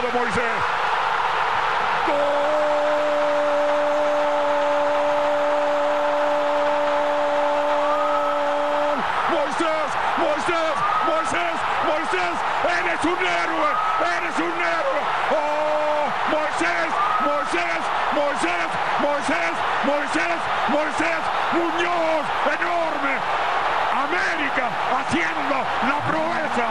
de Moisés. ¡Gol! Moisés, Moisés, Moisés, Moisés, eres un héroe, eres un héroe. ¡Oh! Moisés, Moisés, Moisés, Moisés, Moisés, Moisés, Muñoz, enorme. América haciendo la proeza.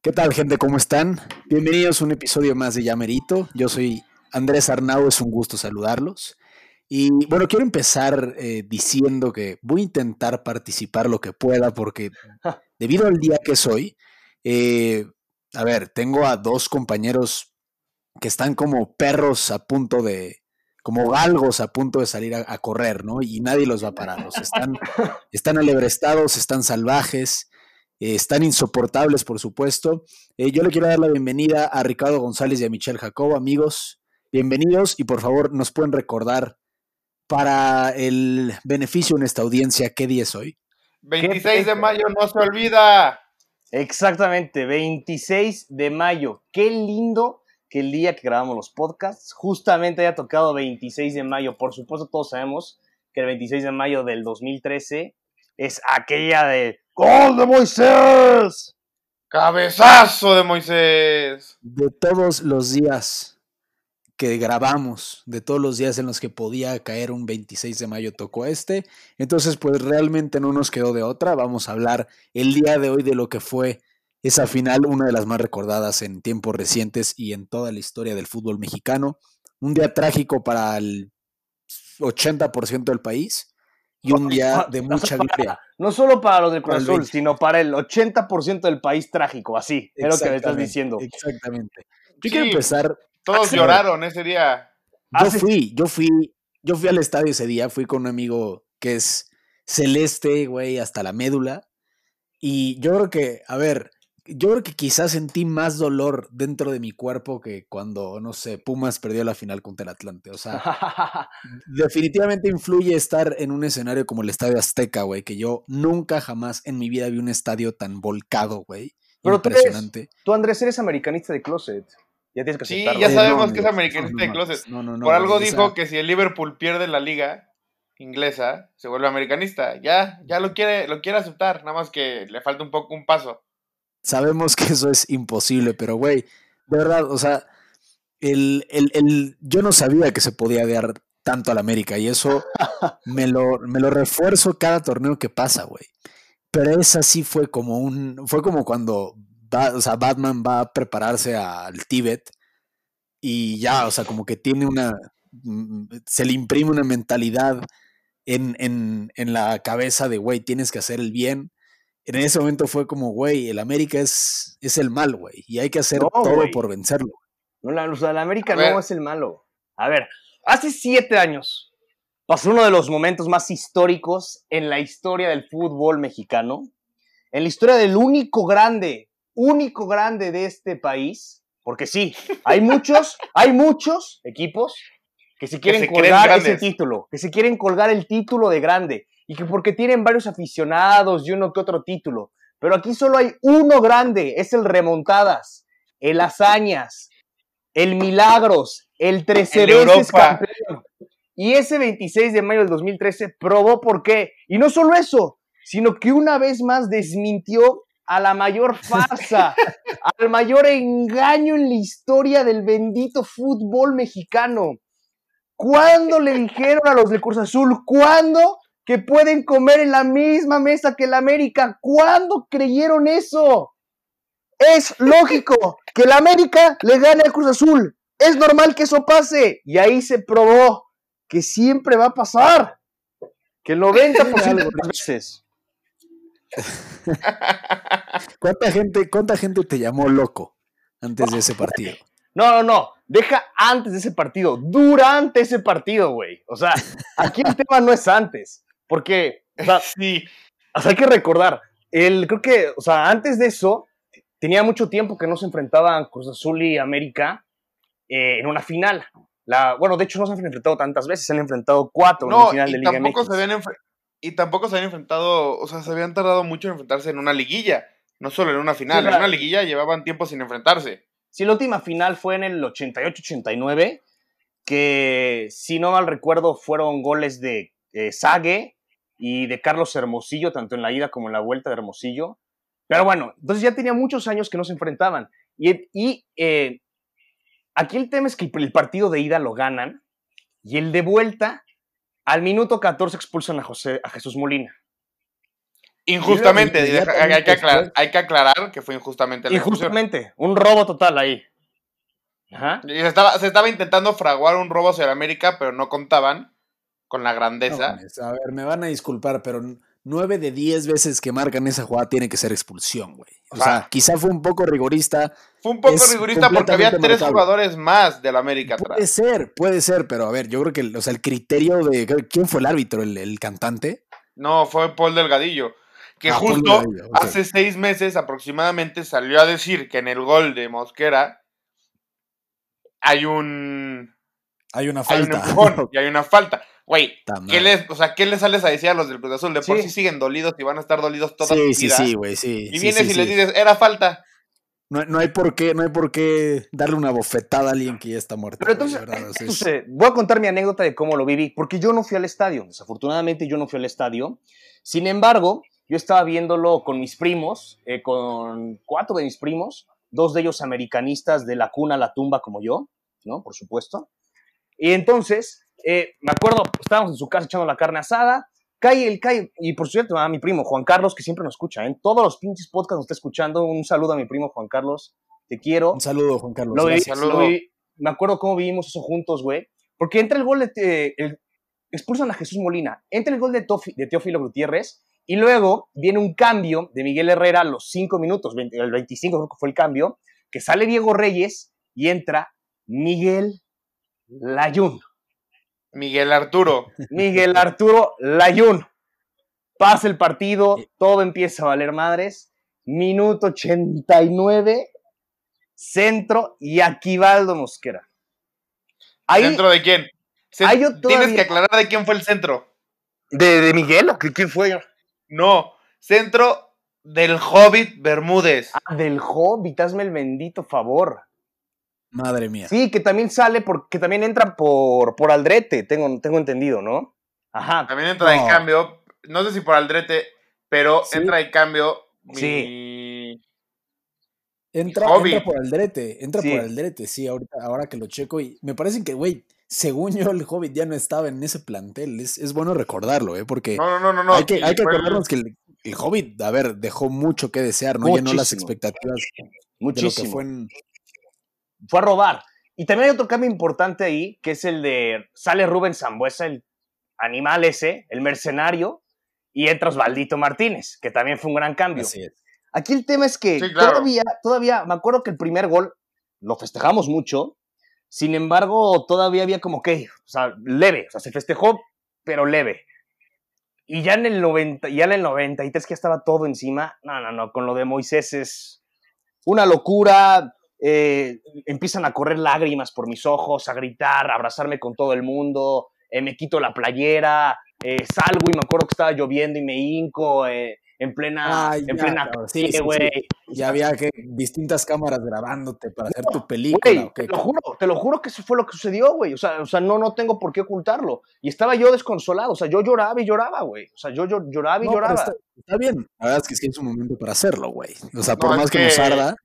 ¿Qué tal, gente? ¿Cómo están? Bienvenidos a un episodio más de Llamerito. Yo soy Andrés Arnau, es un gusto saludarlos. Y bueno, quiero empezar eh, diciendo que voy a intentar participar lo que pueda porque debido al día que soy, eh, a ver, tengo a dos compañeros que están como perros a punto de, como galgos a punto de salir a, a correr, ¿no? Y nadie los va a parar. Están, están alebrestados, están salvajes, eh, están insoportables, por supuesto. Eh, yo le quiero dar la bienvenida a Ricardo González y a Michelle Jacobo, amigos. Bienvenidos y por favor nos pueden recordar para el beneficio de esta audiencia qué día es hoy. 26 de mayo no se olvida. Exactamente, 26 de mayo. Qué lindo que el día que grabamos los podcasts justamente haya tocado 26 de mayo. Por supuesto, todos sabemos que el 26 de mayo del 2013 es aquella de ¡Gol de Moisés! Cabezazo de Moisés. De todos los días que grabamos, de todos los días en los que podía caer un 26 de mayo, tocó este. Entonces, pues realmente no nos quedó de otra. Vamos a hablar el día de hoy de lo que fue esa final, una de las más recordadas en tiempos recientes y en toda la historia del fútbol mexicano. Un día trágico para el 80% del país y un día de mucha gloria. No solo para los del Cruz Azul, 20. sino para el 80% del país trágico, así, es lo que me estás Exactamente, diciendo. Exactamente. Yo Sí. quiero empezar. Todos Axel. lloraron ese día. Yo Hace- fui, yo fui, yo fui al estadio ese día, fui con un amigo que es celeste, güey, hasta la médula. Y yo creo que, a ver, yo creo que quizás sentí más dolor dentro de mi cuerpo que cuando, no sé, Pumas perdió la final contra el Atlante. O sea, definitivamente influye estar en un escenario como el Estadio Azteca, güey, que yo nunca jamás en mi vida vi un estadio tan volcado, güey. Pero tú eres- Impresionante. Tú, Andrés, eres americanista de closet. Ya tienes que Sí, aceptarlo. ya Eh, sabemos no, que es americanista no, de closet. No, no, no. Por algo dijo que si el Liverpool pierde la liga inglesa, se vuelve americanista. Ya, ya lo quiere, lo quiere aceptar, nada más que le falta un poco un paso. Sabemos que eso es imposible, pero güey, de verdad, o sea, el, el, el- yo no sabía que se podía dar tanto al América y eso me lo, me lo refuerzo cada torneo que pasa, güey. Pero esa sí fue como un, fue como cuando o sea, Batman va a prepararse al Tíbet y ya, o sea, como que tiene una, mm, se le imprime una mentalidad en, en, en la cabeza de, güey, tienes que hacer el bien. En ese momento fue como, güey, el América es, es el mal, güey, y hay que hacer No, todo güey. por vencerlo. No, la, o sea, la América no es el malo. A ver, hace siete años pasó uno de los momentos más históricos en la historia del fútbol mexicano, en la historia del único grande, único grande de este país, porque sí, hay muchos, hay muchos equipos que se quieren se colgar ese título, que se quieren colgar el título de grande y que porque tienen varios aficionados y uno que otro título, pero aquí solo hay uno grande, es el remontadas, el hazañas, el Milagros, el 13 El veces campeón. Y ese 26 de mayo del 2013 probó por qué. Y no solo eso, sino que una vez más desmintió a la mayor farsa, al mayor engaño en la historia del bendito fútbol mexicano. ¿Cuándo le dijeron a los del Cruz Azul? ¿Cuándo? Que pueden comer en la misma mesa que el América. ¿Cuándo creyeron eso? Es lógico que el América le gane al Cruz Azul. Es normal que eso pase. Y ahí se probó que siempre va a pasar. Que el 90% de las veces. ¿Cuánta gente, cuánta gente te llamó loco antes de ese partido? No, no, no. Deja antes de ese partido. Durante ese partido, güey. O sea, aquí el tema no es antes. Porque, o sea, Sí, o sea, hay que recordar. El, creo que, o sea, antes de eso, tenía mucho tiempo que no se enfrentaban Cruz Azul y América eh, en una final. La, bueno, de hecho no se han enfrentado tantas veces, se han enfrentado cuatro en no, una final de y Liga tampoco se habían y tampoco se habían enfrentado, o sea, se habían tardado mucho en enfrentarse en una liguilla, no solo en una final, Sí, en la- una liguilla llevaban tiempo sin enfrentarse. Sí, la última final fue en el 88-89, que si no mal recuerdo fueron goles de eh, Sague y de Carlos Hermosillo, tanto en la ida como en la vuelta de Hermosillo. Pero bueno, entonces ya tenía muchos años que no se enfrentaban. Y, y eh, aquí el tema es que el partido de ida lo ganan y el de vuelta, al minuto 14 expulsan a, José, a Jesús Molina. Injustamente, hay, que aclarar, hay, que aclarar, que fue injustamente. La injustamente, un robo total ahí. Ajá. Y se, estaba, se estaba intentando fraguar un robo hacia América, pero no contaban con la grandeza. a ver, me van a disculpar, pero nueve de diez veces que marcan esa jugada tiene que ser expulsión, güey. O, sea, quizá fue un poco rigorista. Fue un poco rigorista porque había tres jugadores más del América atrás. Puede ser, puede ser, pero a ver, yo creo que o sea, el criterio de. ¿Quién fue el árbitro? ¿El, cantante? No, fue Paul Delgadillo. Que ah, justo hace seis meses aproximadamente salió a decir que en el gol de Mosquera hay un. Hay una falta. y hay una falta. Güey, ¿qué les, o sea, ¿qué les sales a decir a los del Cruz Azul? De por sí. siguen dolidos y van a estar dolidos toda sí, su vida. Sí, sí, güey, sí. Y vienes y les dices, era falta. No, no, hay por qué, no hay por qué darle una bofetada a alguien que ya está muerto. Pero entonces, voy a contar mi anécdota de cómo lo viví, porque yo no fui al estadio. Desafortunadamente, yo no fui al estadio. Sin embargo, yo estaba viéndolo con mis primos, eh, con cuatro de mis primos, dos de ellos americanistas de la cuna a la tumba como yo, ¿no? Por supuesto. Y entonces, eh, me acuerdo, estábamos en su casa echando la carne asada, cae el cae, y por cierto, a mi primo Juan Carlos, que siempre nos escucha, en todos los pinches podcasts nos está escuchando, un saludo a mi primo Juan Carlos, te quiero. Un saludo, Juan Carlos. me acuerdo cómo vivimos eso juntos, güey, porque entra el gol de, expulsan a Jesús Molina, entra el gol de, de Teófilo Gutiérrez, y luego viene un cambio de Miguel Herrera a los 5 minutos, el 25 creo que fue el cambio, que sale Diego Reyes y entra Miguel Layún. Miguel Arturo. Miguel Arturo Layún. Pasa el partido, todo empieza a valer madres. Minuto 89, centro y Aquivaldo Mosquera. ¿Centro de quién? Tienes que aclarar de quién fue el centro. ¿De, de Miguel? ¿Quién fue? No, centro del Hobbit Bermúdez. Ah, del Hobbit, hazme el bendito favor. Madre mía. Sí, que también sale, porque también entra por, por Aldrete, tengo, tengo entendido, ¿no? Ajá. También entra en cambio, no sé si por Aldrete, pero entra en cambio sí. Entra, por Aldrete, entra por Aldrete, sí, ahorita, ahora que lo checo. Y me parece que, güey, según yo, el Hobbit ya no estaba en ese plantel. Es, bueno recordarlo, ¿eh? Porque no, no, no, no, hay que, hay que acordarnos que el, Hobbit, a ver, dejó mucho que desear, no llenó las expectativas Muchísimo. que fue en, fue a robar. Y también hay otro cambio importante ahí, que es el de, sale Rubén Zambuesa, el animal ese, el mercenario, y entra Osvaldito Martínez, que también fue un gran cambio. Aquí el tema es que todavía, todavía, me acuerdo que el primer gol lo festejamos mucho, sin embargo, todavía había como que, o sea, leve, o sea, se festejó, pero leve. Y ya en el 90, ya en el 93 que estaba todo encima, no, no, no, con lo de Moisés es una locura, eh, empiezan a correr lágrimas por mis ojos, a gritar, a abrazarme con todo el mundo, eh, me quito la playera, eh, salgo y me acuerdo que estaba lloviendo y me hinco en plena, en plena sí, güey. Ya había que distintas cámaras grabándote para hacer tu película. te lo juro, te lo juro que eso fue lo que sucedió, güey. O sea, o sea, no, no tengo por qué ocultarlo. Y estaba yo desconsolado, o sea, yo lloraba y lloraba, güey. O sea, yo, lloraba y lloraba. Está, bien, la verdad es que sí es un momento para hacerlo, güey. O sea, por más que nos arda,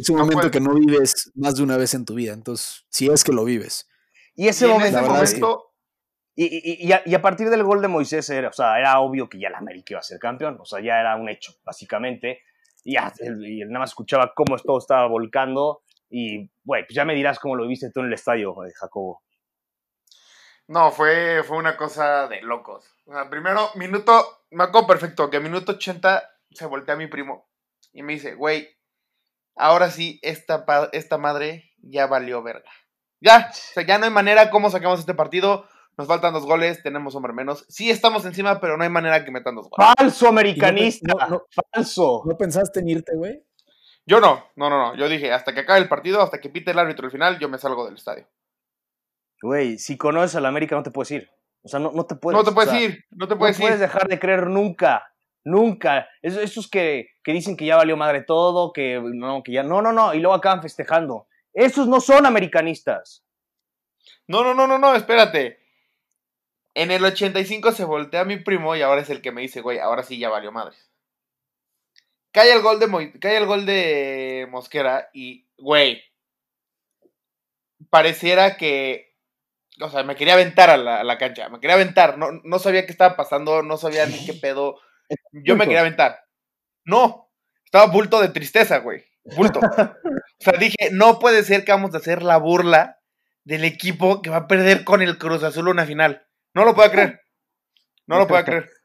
es un momento que no vives más de una vez en tu vida, entonces, si es que lo vives. Y ese momento, y, a, partir del gol de Moisés, era, o sea, era obvio que ya la América iba a ser campeón, o sea, ya era un hecho, básicamente. Y, ya, nada más escuchaba cómo todo estaba volcando. Y, bueno, pues ya me dirás cómo lo viste tú en el estadio, Jacobo. No, fue, fue una cosa de locos. O sea, primero, minuto, me acuerdo perfecto, que a minuto 80 se voltea a mi primo y me dice, güey, ahora sí, esta, esta madre ya valió verga. Ya, o sea, ya no hay manera cómo sacamos este partido. Nos faltan dos goles, tenemos hombre menos. Sí estamos encima, pero no hay manera que metan dos goles. Falso americanista, falso. ¿No pensaste en irte, güey? Yo no, no, no, no. Yo dije, hasta que acabe el partido, hasta que pite el árbitro el final, yo me salgo del estadio. Güey, si conoces a la América no te puedes ir. O sea, no, no te puedes. No te puedes ir, no te puedes no puedes dejar de creer nunca. Nunca. Es- Esos que, que dicen que ya valió madre todo, que no, que ya. No, no, no. Y luego acaban festejando. Esos no son americanistas. No, no, no, no, no, espérate. En el 85 se voltea mi primo y ahora es el que me dice, güey, ahora sí ya valió madres. Cae el gol de, cae el gol de Mosquera y, güey, pareciera que, o sea, me quería aventar a la, a la cancha, me quería aventar, no, no sabía qué estaba pasando, no sabía ni qué pedo, yo me quería aventar. No, estaba bulto de tristeza, güey, bulto. O sea, dije, no puede ser que vamos a hacer la burla del equipo que va a perder con el Cruz Azul una final. No lo puedo creer. No lo puedo creer.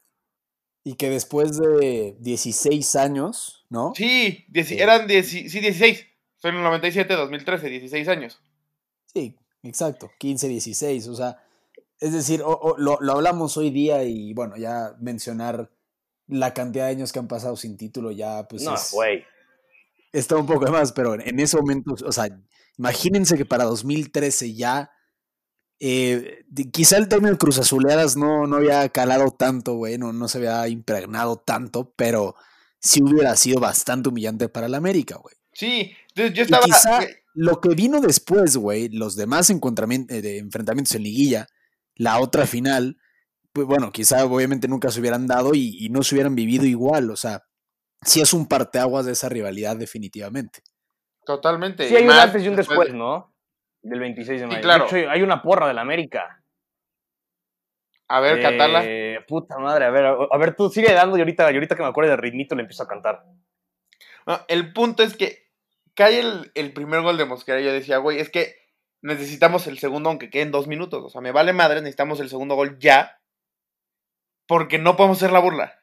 Y que después de 16 años, ¿no? Sí, Sí. eran sí, 16. Fue en el 97, 2013, 16 años. Sí, exacto, 15, 16, o sea, es decir, o- o lo, lo hablamos hoy día y bueno, ya mencionar la cantidad de años que han pasado sin título ya pues no, es- güey. está un poco de más, pero en ese momento, o sea, imagínense que para 2013 ya, eh, quizá el término Cruz Azuleadas no, no había calado tanto, güey, no, no se había impregnado tanto, pero sí hubiera sido bastante humillante para el América, güey. Sí, entonces yo Y estaba. quizá lo que vino después, güey, los demás encontramientos, de enfrentamientos en liguilla, la otra final, pues bueno, quizá obviamente nunca se hubieran dado y, y no se hubieran vivido igual, o sea, sí es un parteaguas de esa rivalidad definitivamente. Totalmente. Sí, hay un antes y un después después, de- ¿no? Del 26 de mayo. claro. De hecho, hay una porra del América. A ver, Catala. Eh, puta madre, a ver, a, a ver, tú sigue dando y ahorita, y ahorita que me acuerde del ritmito le empiezo a cantar. No, el punto es que cae el, el primer gol de Mosquera y yo decía, güey, es que necesitamos el segundo aunque queden dos minutos. O sea, me vale madre, necesitamos el segundo gol ya. Porque no podemos hacer la burla.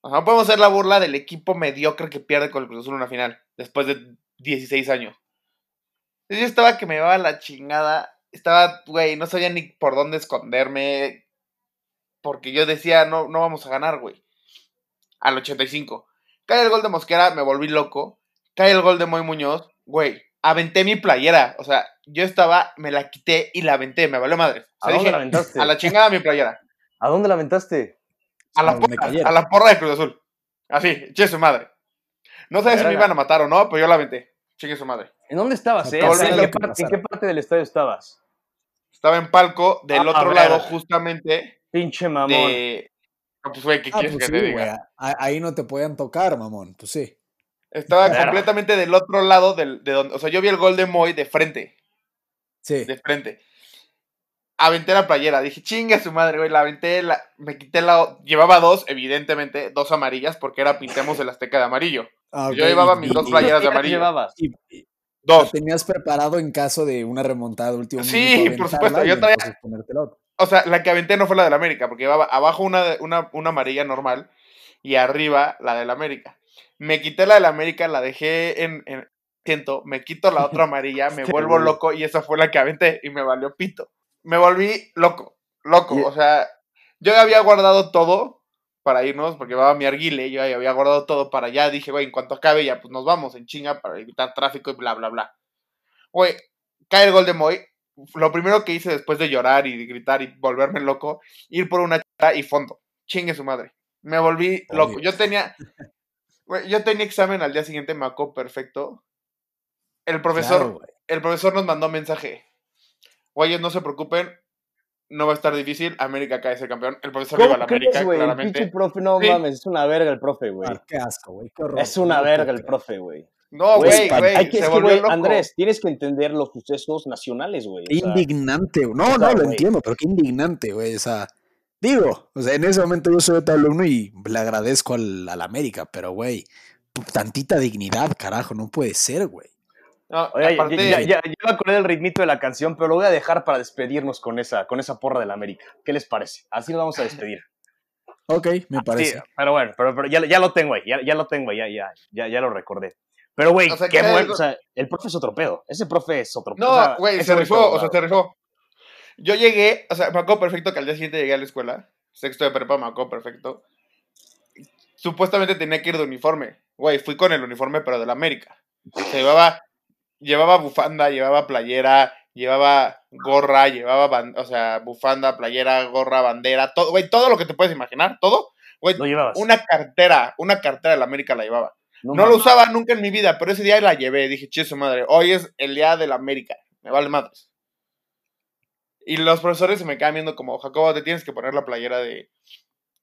O sea, no podemos hacer la burla del equipo mediocre que pierde con el Cruz Azul en una final. Después de 16 años. Yo estaba que me llevaba la chingada. Estaba, güey, no sabía ni por dónde esconderme. Porque yo decía, no, no vamos a ganar, güey. Al 85. Cae el gol de Mosquera, me volví loco. Cae el gol de Moy Muñoz, güey. Aventé mi playera. O sea, yo estaba, me la quité y la aventé. Me valió madre. O ¿A sea, dónde dije, la aventaste? a la chingada mi playera. ¿A dónde la aventaste? A la, porra, a la porra de Cruz Azul. Así, chingue su madre. No sé si me iban a matar o no, pero yo la aventé. Chingue su madre. ¿En dónde estabas, eh? ¿En, qué parte, ¿En pasara. qué parte del estadio estabas? Estaba en palco del Ah, otro lado, justamente Pinche mamón. de. No, pues, güey, ¿qué Ah, quieres pues que sí, te diga? ahí no te podían tocar, mamón, pues sí. Estaba completamente del otro lado del, de donde. O sea, yo vi el gol de Moy de frente. Sí. de frente. Aventé la playera, dije, chinga su madre, güey, la aventé, la, me quité la, llevaba dos, evidentemente, dos amarillas, porque era pintemos el Azteca de amarillo. Ah, Yo llevaba mis dos playeras de ¿Qué amarillo. llevabas? Dos. tenías preparado en caso de una remontada de último Sí, minuto. por supuesto, yo traía-. O sea, la que aventé no fue la del América, porque llevaba abajo una, una, una amarilla normal y arriba la del América. Me quité la del América, la dejé en, en siento, me quito la otra amarilla, me vuelvo loco y esa fue la que aventé y me valió pito. Me volví loco, loco. O sea, yo había guardado todo para irnos, porque llevaba mi arguile, yo ya había guardado todo para allá. Dije, güey, en cuanto acabe ya, pues nos vamos en chinga para evitar tráfico y bla, bla, bla. Güey, cae el gol de Moy. Lo primero que hice después de llorar y de gritar y volverme loco, ir por una chata y fondo. Chingue su madre. Me volví loco. Yo tenía. güey, yo tenía examen al día siguiente, me acuerdo perfecto. El profesor, Claro, el profesor nos mandó mensaje. Güeyes, no se preocupen, no va a estar difícil. América cae ser campeón. El profesor iba a ¿Cómo la crees, América? El claramente. pinche profe, no Sí. mames, es una verga el profe, güey. Ah, qué asco, güey. Qué horror. Es una No verga el profe, güey. No, Güey, güey, es que, güey. Andrés, tienes que entender los sucesos nacionales, güey. Sea, indignante. güey. No, o sea, no, lo entiendo, pero qué indignante, güey. O sea, digo, o sea, en ese momento yo soy otro alumno y le agradezco al, al América, pero, güey, tantita dignidad, carajo, no puede ser, güey. No, aparte, ya, ya, ya me acordé del ritmito de la canción, pero lo voy a dejar para despedirnos con esa, con esa porra del América. ¿Qué les parece? Así nos vamos a despedir. Ok, me Sí, parece. pero bueno, pero, pero ya, ya lo tengo ahí, ya, ya lo tengo ahí, ya, ya, ya, ya lo recordé. Pero, güey, O sea, qué bueno. O sea, el profe es otro pedo. Ese profe es otro pedo. No, güey, se rifó, o sea, se rifó. Yo llegué, o sea, me acuerdo perfecto que al día siguiente llegué a la escuela, sexto de prepa, me acuerdo perfecto. Supuestamente tenía que ir de uniforme. Güey, fui con el uniforme, pero de la América. Se llevaba, llevaba bufanda, llevaba playera, llevaba gorra, llevaba, o sea, bufanda, playera, gorra, bandera, todo, güey, todo lo que te puedes imaginar, todo. Güey, una cartera, una cartera de la América la llevaba. No, lo usaba nunca en mi vida, pero ese día la llevé. Dije, che, su madre, hoy es el día de la América. Me vale madres. Y los profesores se me quedan viendo como, Jacobo, te tienes que poner la playera de,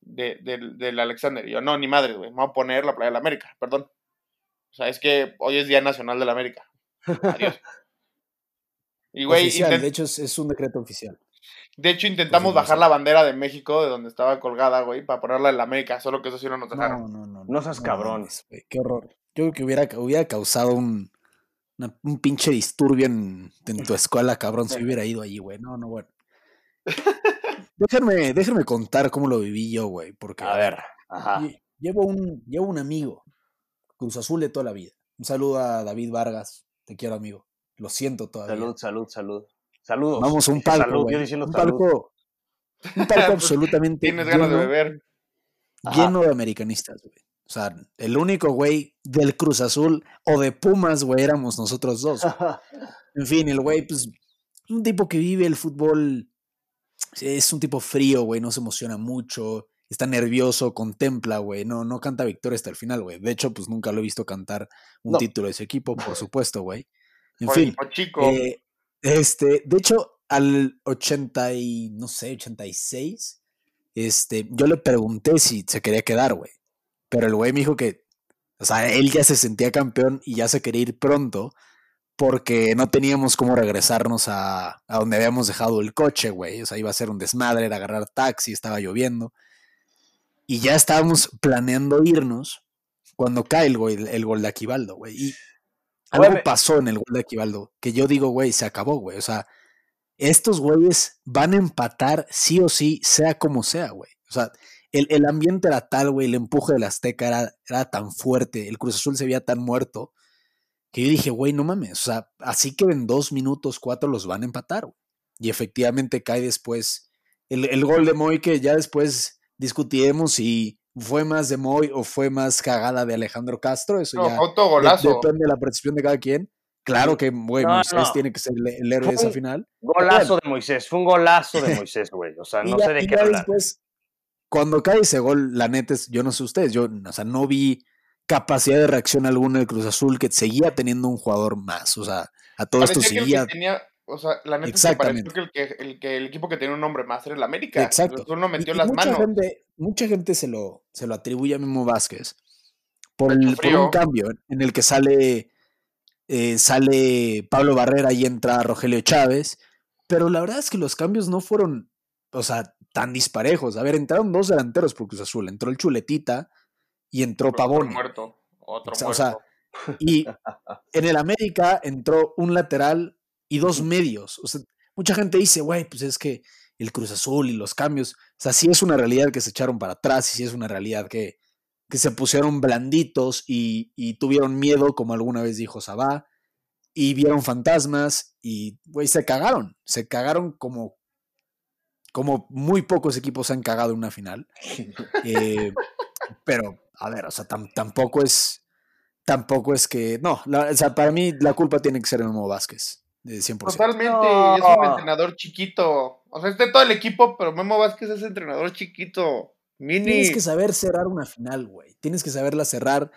de, del- del Alexander. Y yo, no, ni madre, güey, me voy a poner la playera de la América, perdón. O sea, es que hoy es Día Nacional de la América. Adiós. Y, güey, oficial, de hecho es, es un decreto oficial. de hecho intentamos Pues, bajar la bandera de México de donde estaba colgada, güey, para ponerla en la América, solo que eso sí no nos dejaron. No, no, no. No seas cabrón. mames, güey, qué horror. Yo creo que hubiera, hubiera causado un, una- un pinche disturbio en, en tu escuela, cabrón, si hubiera ido allí, güey. No, no, bueno. Déjenme, déjenme contar cómo lo viví yo, güey, porque A ver, ajá. lle- llevo un, llevo un amigo, Cruz Azul de toda la vida. Un saludo a David Vargas, te quiero, amigo. Lo siento todavía. Salud, salud, salud. Saludos. Vamos a un palco, salud, güey. yo diciendo Un salud. palco, un palco absolutamente Tienes ganas de lleno- beber. Ajá. lleno de americanistas, güey. O sea, el único güey del Cruz Azul o de Pumas, güey, éramos nosotros dos. güey. En fin, el güey, pues, un tipo que vive el fútbol, es un tipo frío, güey, no se emociona mucho, está nervioso, contempla, güey, no, no canta victoria hasta el final, güey. De hecho, pues nunca lo he visto cantar un No. título de ese equipo, por supuesto, güey. En Por fin, chico. eh, este, de hecho, al 80 y, no sé, 86, este, yo le pregunté si se quería quedar, güey. Pero el güey me dijo que, o sea, él ya se sentía campeón y ya se quería ir pronto porque no teníamos cómo regresarnos a, a donde habíamos dejado el coche, güey. O sea, iba a ser un desmadre, era agarrar taxi, estaba lloviendo. Y ya estábamos planeando irnos cuando cae el, gol- el gol de Aquivaldo, güey. Y algo pasó en el gol de Aquivaldo que yo digo, güey, se acabó, güey. O sea, estos güeyes van a empatar sí o sí, sea como sea, güey. O sea, el, el ambiente era tal, güey, el empuje del Azteca era, era tan fuerte, el Cruz Azul se veía tan muerto, que yo dije, güey, no mames, o sea, así que en dos minutos, cuatro los van a empatar, güey. Y efectivamente cae después el, el gol de Moy, que ya después discutiremos si fue más de Moy o fue más cagada de Alejandro Castro, eso No, ya de- autogolazo. depende de la percepción de cada quien. Claro que, güey, No, Moisés no. tiene que ser el, el héroe de esa final. Golazo de Moisés, fue un golazo de Moisés, güey. O sea, no ya- sé de qué hablar. después, cuando cae ese gol, la neta es, yo no sé ustedes, yo, o sea, no vi capacidad de reacción alguna del Cruz Azul que seguía teniendo un jugador más, o sea, a todo esto Parecía que el seguía, que tenía, o sea, la neta es que pareció que el, que, el, que el equipo que tenía un nombre más era el América. exacto. Cruz Azul no Y- metió y las mucha manos. gente, mucha gente se lo, se lo atribuye a Memo Vázquez por, el, por un cambio en el que sale, eh, sale Pablo Barrera y entra Rogelio Chávez, pero la verdad es que los cambios no fueron, o sea, tan disparejos. A ver, entraron dos delanteros por Cruz Azul, entró el Chuletita y entró Otro Pavone. muerto. Otro O sea, o muerto. sea, Y en el América entró un lateral y dos medios. O sea, mucha gente dice, güey, pues es que el Cruz Azul y los cambios. O sea, sí es una realidad que se echaron para atrás y sí es una realidad que, que se pusieron blanditos y, y tuvieron miedo, como alguna vez dijo Sabá, y vieron fantasmas y, güey, se cagaron. Se cagaron como, como muy pocos equipos se han cagado en una final. Eh, pero, a ver, o sea, tam- tampoco es. Tampoco es que. No, la- o sea, para mí la culpa tiene que ser Memo Vázquez. De 100%. Totalmente, No. es un entrenador chiquito. O sea, es de todo el equipo, pero Memo Vázquez es entrenador chiquito. Mini. Tienes que saber cerrar una final, güey. Tienes que saberla cerrar.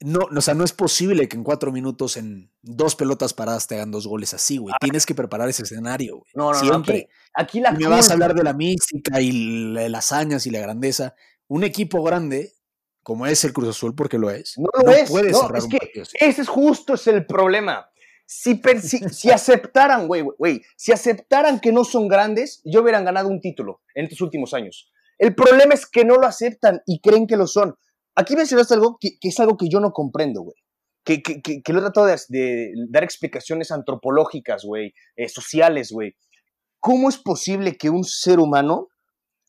No, o sea, no es posible que en cuatro minutos, en dos pelotas paradas, te hagan dos goles así, güey. Tienes que preparar ese escenario, güey. No, no, no. Siempre. Aquí, aquí la Y me vas a hablar de la mística y la- las hazañas y la grandeza. Un equipo grande, como es el Cruz Azul, porque lo es, No lo es. puede no, cerrar es un que partido así. ese es justo es el problema. Si, aceptaran, güey, güey, si aceptaran que no son grandes, ya hubieran ganado un título en estos últimos años. El problema es que no lo aceptan y creen que lo son. Aquí mencionaste algo que, es algo que yo no comprendo, güey. Que, lo he tratado de, de dar explicaciones antropológicas, güey, eh, sociales, güey. ¿Cómo es posible que un ser humano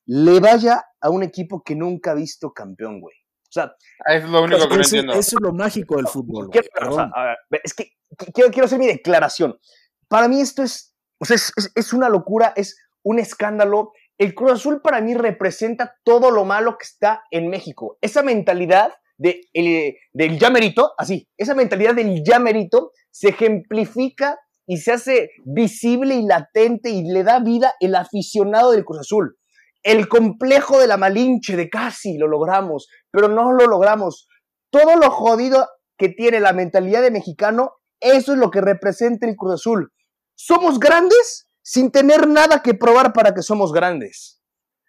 le vaya a un equipo que nunca ha visto campeón, güey? O sea, Ah, Eso es lo único que no Eso, entiendo. eso es lo mágico del fútbol. Quiero- o sea, a ver, ve, es que qu- quiero, quiero hacer mi declaración. Para mí esto es, o sea, es, es- es una locura, es un escándalo. El Cruz Azul para mí representa todo lo malo que está en México. Esa mentalidad de, el- del ya merito, así, esa mentalidad del ya merito se ejemplifica y se hace visible y latente y le da vida el aficionado del Cruz Azul. El complejo de la Malinche, de casi lo logramos, pero no lo logramos. Todo lo jodido que tiene la mentalidad de mexicano, eso es lo que representa el Cruz Azul. Somos grandes sin tener nada que probar para que somos grandes.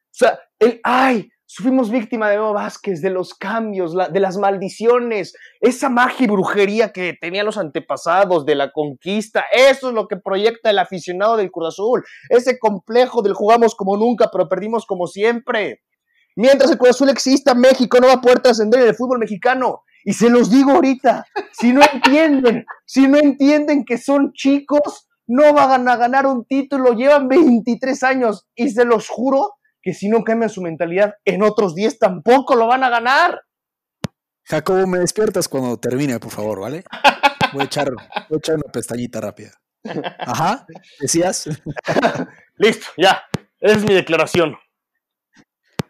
O sea, el, ay, fuimos víctima de Evo Vázquez, de los cambios, de las maldiciones, esa magia y brujería que tenían los antepasados, de la conquista. Eso es lo que proyecta el aficionado del Cruz Azul. Ese complejo del jugamos como nunca, pero perdimos como siempre. Mientras el Cruz Azul exista, México no va a poder trascender en el fútbol mexicano. Y se los digo ahorita, si no entienden, si no entienden que son chicos, no van a ganar un título, llevan 23 años y se los juro que si no cambian su mentalidad, en otros 10 tampoco lo van a ganar. Jacobo, me despiertas cuando termine, por favor, ¿vale? Voy a echar, voy a echar una pestañita rápida. Ajá, decías. Listo, ya. Es mi declaración.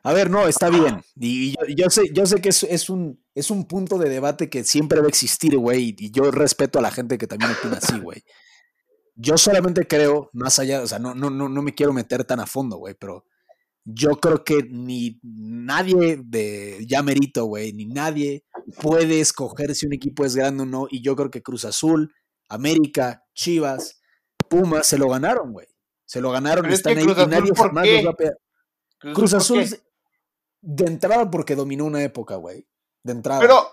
A ver, no, está bien. Y yo, sé, yo sé que es, un, es un punto de debate que siempre va a existir, güey. Y yo respeto a la gente que también opina así, güey. Yo solamente creo, más allá, o sea, no, no, no, no me quiero meter tan a fondo, güey, pero yo creo que ni nadie de ya merito, güey, ni nadie puede escoger si un equipo es grande o no. Y yo creo que Cruz Azul, América, Chivas, Pumas se lo ganaron, güey. Se lo ganaron, están ahí y nadie jamás los va a pegar. Cruz, Azul, de entrada porque dominó una época, güey. De entrada. Pero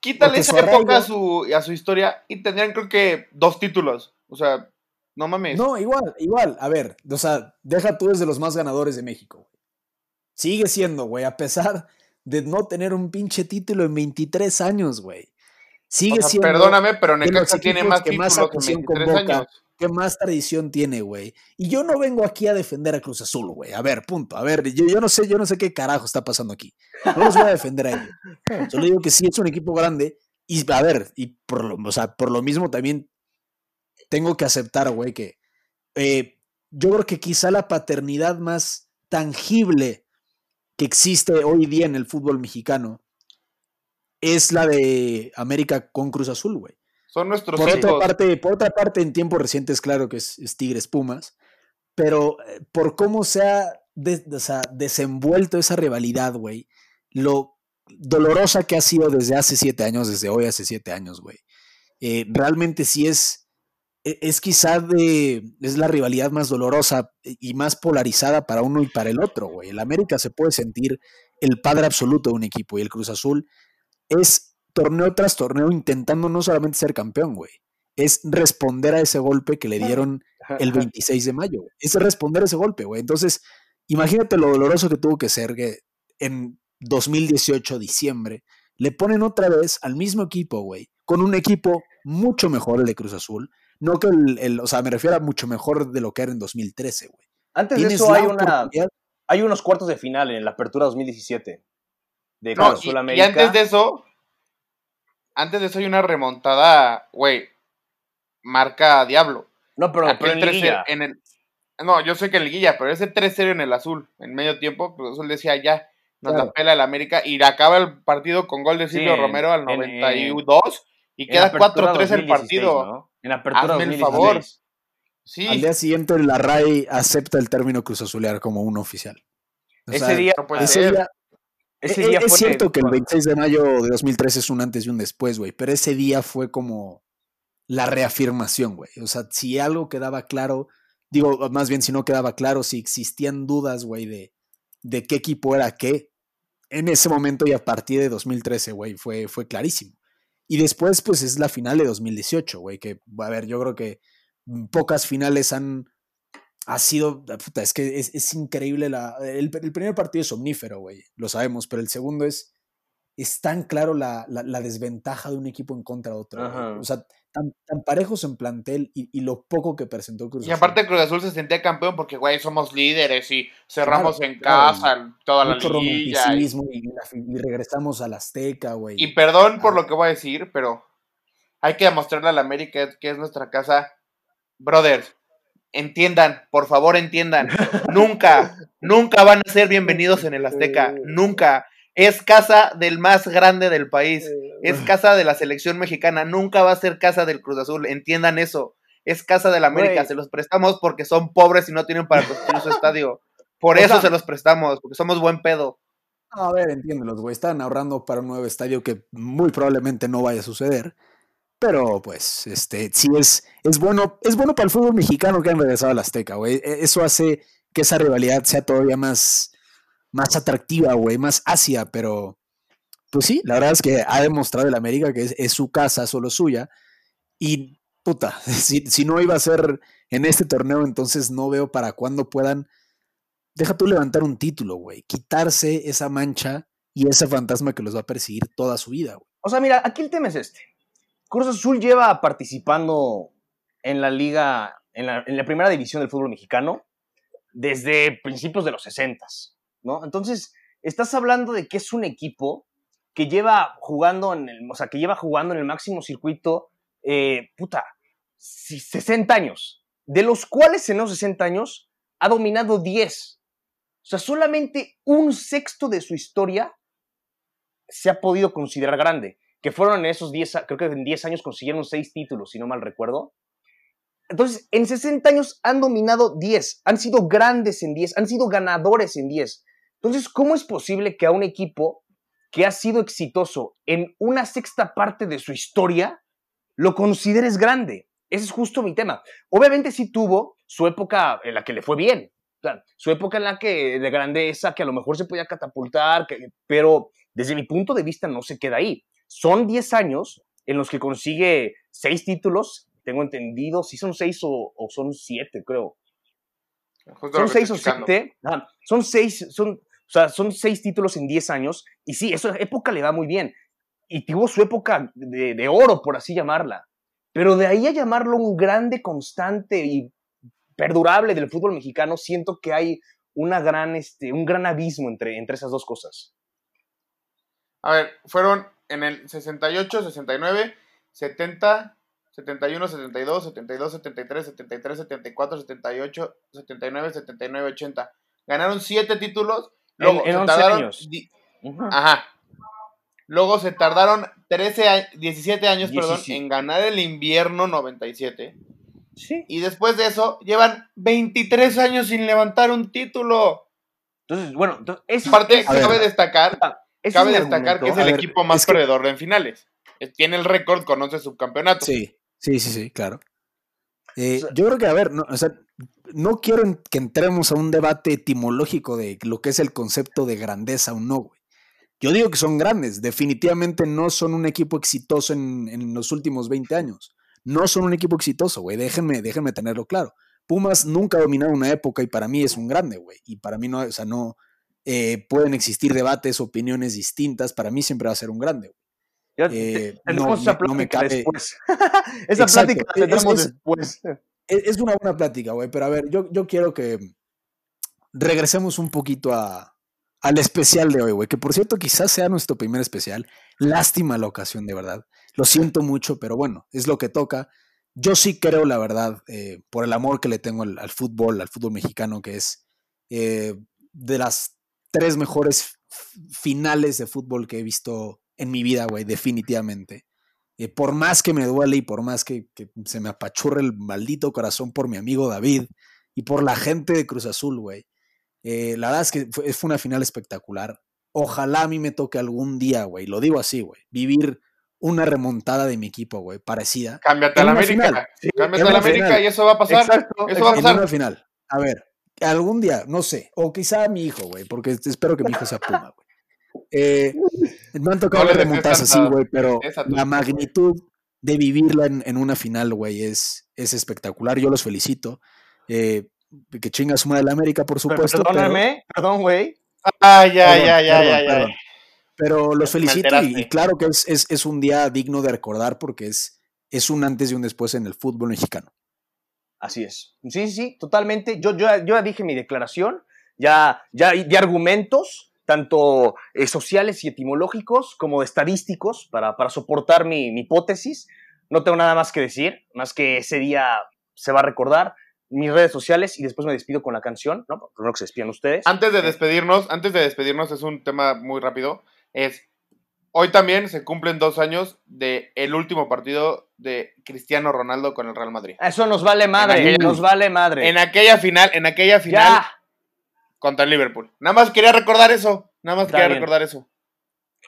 quítale esa época a su, a su historia y tendrían creo que dos títulos. O sea, no mames. No, igual, igual. A ver, o sea, deja tú desde los más ganadores de México. Sigue siendo, güey, a pesar de no tener un pinche título en 23 años, güey. Sigue siendo. Perdóname, pero Necaxa tiene más títulos en 23 años. ¿Qué más tradición tiene, güey? Y yo no vengo aquí a defender a Cruz Azul, güey. A ver, punto. A ver, yo, yo, no sé, yo no sé qué carajo está pasando aquí. No los voy a defender a ellos. Solo digo que sí es un equipo grande. Y a ver, y por lo, o sea, por lo mismo también tengo que aceptar, güey, que eh, yo creo que quizá la paternidad más tangible que existe hoy día en el fútbol mexicano es la de América con Cruz Azul, güey. Son nuestros por otra parte, Por otra parte, en tiempos recientes, claro que es, Tigres Pumas, pero eh, por cómo se ha desenvuelto esa rivalidad, güey, lo dolorosa que ha sido desde hace siete años, desde hoy hace siete años, güey. Eh, realmente sí es es quizá de, es la rivalidad más dolorosa y más polarizada para uno y para el otro, güey. El América se puede sentir el padre absoluto de un equipo y el Cruz Azul es torneo tras torneo intentando no solamente ser campeón, güey. Es responder a ese golpe que le dieron el 26 de mayo. Es responder a ese golpe, güey. Entonces, imagínate lo doloroso que tuvo que ser que en 2018, diciembre, le ponen otra vez al mismo equipo, güey, con un equipo mucho mejor el de Cruz Azul, no que el, o sea, me refiero a mucho mejor de lo que era en 2013, güey. Antes de eso hay una, hay unos cuartos de final en la apertura 2017 de no, y, antes de eso, antes de eso hay una remontada, güey, marca Diablo. No, pero, en, el, no, yo sé que en el guilla, pero ese 3-0 en el azul, en medio tiempo, pues Azul decía ya, nos la pela el América y acaba el partido con gol de Silvio Romero al 92 y queda 4-3 el partido. En apertura Hazme el favor. Sí. Al día siguiente la RAI acepta el término Cruz Azulear como un oficial. ese día, ese día, ese e, día es, cierto que el 26 de mayo de 2013 es un antes y un después, güey, pero ese día fue como la reafirmación, güey. O sea, si algo quedaba claro, digo, más bien si no quedaba claro, si existían dudas, güey, de, de qué equipo era qué, en ese momento y a partir de 2013, güey, fue, fue clarísimo. Y después, pues es la final de 2018, güey, que, a ver, yo creo que pocas finales han, ha sido, puta, es que es, increíble la, el, primer partido es omnífero, güey, lo sabemos, pero el segundo es, es tan claro la, la, desventaja de un equipo en contra de otro. O sea, tan, parejos en plantel y, lo poco que presentó Cruz Azul. Y aparte Cruz Azul se sentía campeón porque, güey, somos líderes y cerramos en casa toda la liguilla. Y... Y, regresamos al Azteca, güey. Y perdón por lo que voy a decir, pero hay que demostrarle a la América que es nuestra casa. Brothers, entiendan, por favor entiendan, nunca, nunca van a ser bienvenidos en el Azteca, nunca. Es casa del más grande del país. Es casa de la selección mexicana. Nunca va a ser casa del Cruz Azul. Entiendan eso. Es casa de la América. Se los prestamos porque son pobres y no tienen para construir su estadio. Por O eso sea- se los prestamos, porque somos buen pedo. A ver, entiéndelos, güey. Están ahorrando para un nuevo estadio que muy probablemente no vaya a suceder. Pero, pues, este, sí es, es bueno, es bueno para el fútbol mexicano que han regresado al Azteca, güey. E- Eso hace que esa rivalidad sea todavía más, más atractiva, güey, más ácida, pero, pues sí, la verdad es que ha demostrado el América que es, su casa, solo suya. Y, puta, si, no iba a ser en este torneo, entonces no veo para cuándo puedan deja tú levantar un título, güey. Quitarse esa mancha y ese fantasma que los va a perseguir toda su vida, güey. O sea, mira, aquí el tema es este. Cruz Azul lleva participando en la liga, en la, en la primera división del fútbol mexicano desde principios de los 60, Entonces, estás hablando de que es un equipo que lleva jugando en el, o sea, que lleva jugando en el máximo circuito, eh, puta, si- 60 años, de los cuales en los 60 años ha dominado 10. O sea, solamente un sexto de su historia se ha podido considerar grande. Que fueron en esos 10, a- creo que en 10 años consiguieron 6 títulos, si no mal recuerdo. Entonces, en 60 años han dominado 10, han sido grandes en 10, han sido ganadores en 10. Entonces, ¿cómo es posible que a un equipo que ha sido exitoso en una sexta parte de su historia lo consideres grande? Ese es justo mi tema. Obviamente sí tuvo su época en la que le fue bien, su época en la que de grandeza, que a lo mejor se podía catapultar, que- pero desde mi punto de vista no se queda ahí. Son 10 años en los que consigue 6 títulos, tengo entendido, si son 6 o, o son 7, creo. Justo Son que 6 o estoy checando. 7, son 6, son, o sea, son 6 títulos en 10 años, y sí, esa época le va muy bien. Y tuvo su época de, de oro, por así llamarla. Pero de ahí a llamarlo un grande, constante y perdurable del fútbol mexicano, siento que hay una gran, este, un gran abismo entre, entre esas dos cosas. A ver, fueron en el 68, 69, 70, 71, 72, 72, 73, 73, 74, 78, 79, 79, 80. Ganaron 7 títulos. Luego En- en se 11 tardaron años. Ajá. Luego se tardaron 13 a- 17 años, perdón, 17. en ganar el invierno 97. Sí. Y después de eso, llevan 23 años sin levantar un título. Entonces, bueno, ese- Aparte, ver. cabe destacar, ese cabe es destacar que es el ver, equipo más es que- perdedor en finales. Tiene el récord con 11 subcampeonatos. Sí, sí, sí, sí, claro. Eh, O sea- yo creo que, a ver, no, o sea, no quiero que entremos a un debate etimológico de lo que es el concepto de grandeza o no, güey. Yo digo que son grandes, definitivamente no son un equipo exitoso en, en los últimos 20 años. No son un equipo exitoso, güey, déjenme, déjenme tenerlo claro. Pumas nunca ha dominado una época y para mí es un grande, güey. Y para mí no, o sea, no eh, pueden existir debates, opiniones distintas. Para mí siempre va a ser un grande, güey. Eh, no esa me- no me plática cabe- después. esa Exacto, plática la es- después. Es, una buena plática, güey, pero a ver, yo, yo quiero que regresemos un poquito a, al especial de hoy, güey, que por cierto quizás sea nuestro primer especial. Lástima la ocasión, de verdad. Lo siento mucho, pero bueno, es lo que toca. Yo sí creo, la verdad, eh, por el amor que le tengo al, al fútbol, al fútbol mexicano, que es eh, de las tres mejores finales de fútbol que he visto en mi vida, güey, definitivamente. Eh, por más que me duele y por más que, que se me apachurre el maldito corazón por mi amigo David y por la gente de Cruz Azul, güey. eh, la verdad es que fue, fue una final espectacular. Ojalá a mí me toque algún día, güey, lo digo así, güey, vivir una remontada de mi equipo, güey, parecida. Cámbiate a En la América. final. Cámbiate en a la América final. y eso va a pasar. Exacto, Eso va a En pasar. una final. A ver, algún día, no sé, o quizá mi hijo, güey, porque espero que mi hijo sea Puma, güey. Eh, me han tocado No así, güey, pero la magnitud de vivirla en, en una final, güey, es, es espectacular. Yo los felicito. Eh, que chinga su madre la América, por Pero supuesto. pero- Perdóname, perdón, güey. Ah, ya, Perdón, ya, ya, perdón, ya, ya. perdón. Pero los felicito y, claro que es, es, es un día digno de recordar porque es, es un antes y un después en el fútbol mexicano. Así es. Sí, sí, sí, totalmente. Yo, yo, yo ya dije mi declaración, ya, ya de argumentos, tanto eh, sociales y etimológicos como estadísticos, para, para soportar mi, mi hipótesis. No tengo nada más que decir, más que ese día se va a recordar. Mis redes sociales y después me despido con la canción, ¿no? Primero que se despidan ustedes. Antes de despedirnos, antes de despedirnos, es un tema muy rápido. Es hoy también se cumplen dos años de el último partido de Cristiano Ronaldo con el Real Madrid. Eso nos vale madre, aquella- nos vale madre. En aquella final, en aquella final, ya. Contra el Liverpool. Nada más quería recordar eso. Nada más Está quería bien. recordar eso.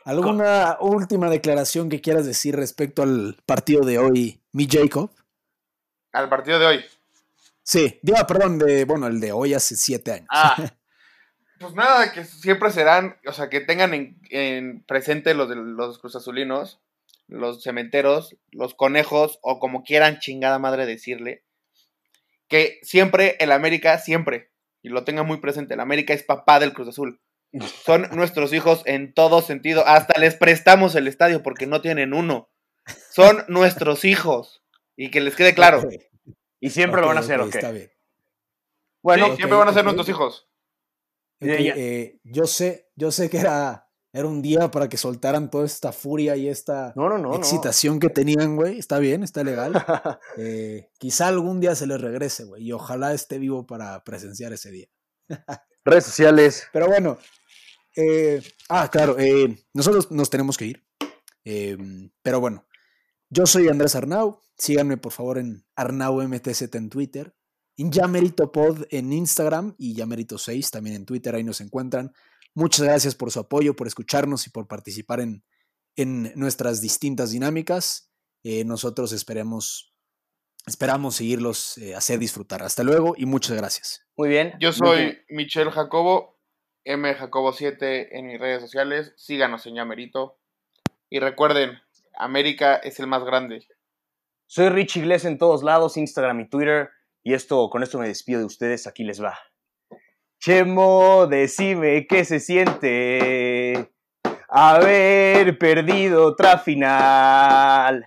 ¿Alguna última declaración que quieras decir respecto al partido de hoy, mi Jacob? Al partido de hoy. Sí, digo, perdón, de, bueno, el de hoy hace siete años. Ah, pues nada, que siempre serán, o sea, que tengan en, en presente los de los cruzazulinos, los cementeros, los conejos, o como quieran chingada madre decirle, que siempre el América, siempre, y lo tengan muy presente, el América es papá del Cruz Azul. Son nuestros hijos en todo sentido. Hasta les prestamos el estadio porque no tienen uno. Son nuestros hijos. Y que les quede claro. Y siempre lo van a hacer, ok, ¿ok? Está bien. Bueno, Sí, siempre van a ser nuestros hijos. Eh, yo sé, yo sé que era, era un día para que soltaran toda esta furia y esta no, no, no. excitación que tenían, güey. Está bien, está legal. Eh, quizá algún día se les regrese, güey. Y ojalá esté vivo para presenciar ese día. Redes sociales. Pero bueno. eh, ah, claro. eh, nosotros nos tenemos que ir. pero bueno. Yo soy Andrés Arnau. Síganme por favor en ArnauMTZ en Twitter. En Yamerito Pod en Instagram y Yamerito6 también en Twitter. Ahí nos encuentran. Muchas gracias por su apoyo, por escucharnos y por participar en, en nuestras distintas dinámicas. Eh, nosotros esperemos, esperamos seguirlos eh, hacer disfrutar. Hasta luego y muchas gracias. Muy bien. Yo soy Michelle Jacobo, M Jacobo7 en mis redes sociales. Síganos en Yamerito. Y recuerden, América es el más grande. Soy Rich Igles en todos lados, Instagram y Twitter. Y esto, con esto me despido de ustedes. Aquí les va. Chemo, decime qué se siente haber perdido otra final.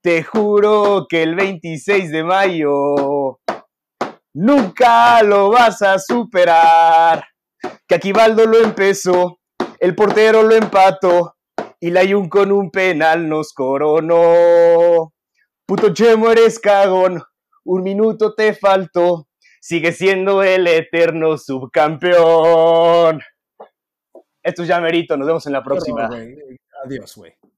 Te juro que el 26 de mayo nunca lo vas a superar. Que Aquivaldo lo empezó, el portero lo empató y la Jun con un penal nos coronó. Puto Chemo, eres cagón. Un minuto te faltó. Sigue siendo el eterno subcampeón. Esto es ya merito. Nos vemos en la próxima. Pero, güey, Adiós, güey.